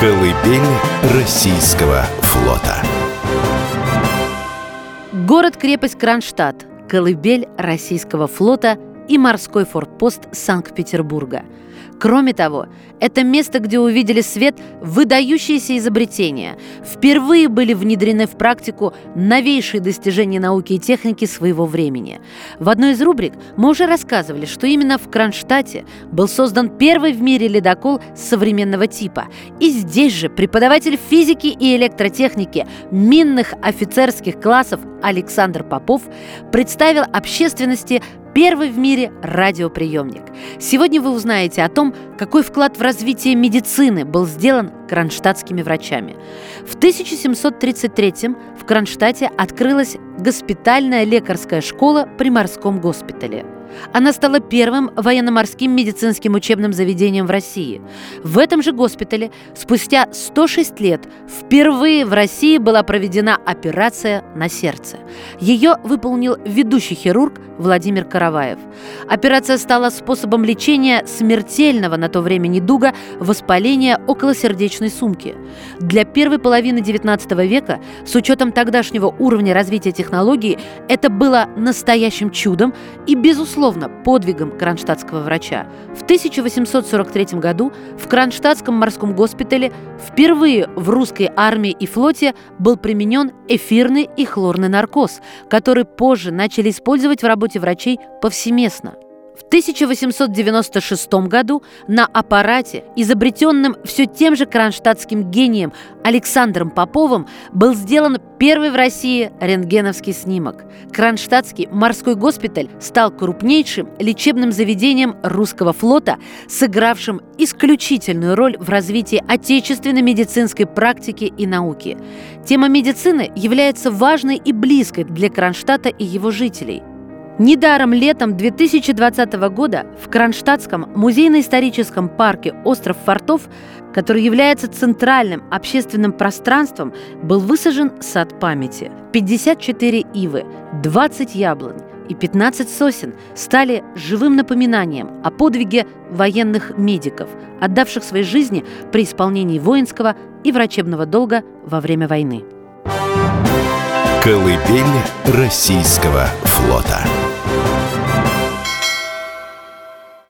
Колыбель российского флота Город-крепость Кронштадт, колыбель российского флота и морской форпост Санкт-Петербурга – Кроме того, это место, где увидели свет выдающиеся изобретения. Впервые были внедрены в практику новейшие достижения науки и техники своего времени. В одной из рубрик мы уже рассказывали, что именно в Кронштадте был создан первый в мире ледокол современного типа. И здесь же преподаватель физики и электротехники минных офицерских классов Александр Попов представил общественности Первый в мире радиоприемник. Сегодня вы узнаете о том, какой вклад в развитие медицины был сделан кронштадтскими врачами. В 1733 в Кронштадте открылась госпитальная лекарская школа при морском госпитале – она стала первым военно-морским медицинским учебным заведением в России. В этом же госпитале спустя 106 лет впервые в России была проведена операция на сердце. Ее выполнил ведущий хирург Владимир Караваев. Операция стала способом лечения смертельного на то время недуга воспаления околосердечной сумки. Для первой половины XIX века, с учетом тогдашнего уровня развития технологий, это было настоящим чудом и, безусловно, подвигом кронштадтского врача. В 1843 году в Кронштадтском морском госпитале впервые в русской армии и флоте был применен эфирный и хлорный наркоз, который позже начали использовать в работе врачей повсеместно – в 1896 году на аппарате, изобретенном все тем же кронштадтским гением Александром Поповым, был сделан первый в России рентгеновский снимок. Кронштадтский морской госпиталь стал крупнейшим лечебным заведением русского флота, сыгравшим исключительную роль в развитии отечественной медицинской практики и науки. Тема медицины является важной и близкой для Кронштадта и его жителей – Недаром летом 2020 года в Кронштадтском музейно-историческом парке «Остров фортов», который является центральным общественным пространством, был высажен сад памяти. 54 ивы, 20 яблонь и 15 сосен стали живым напоминанием о подвиге военных медиков, отдавших свои жизни при исполнении воинского и врачебного долга во время войны. Колыбель российского флота.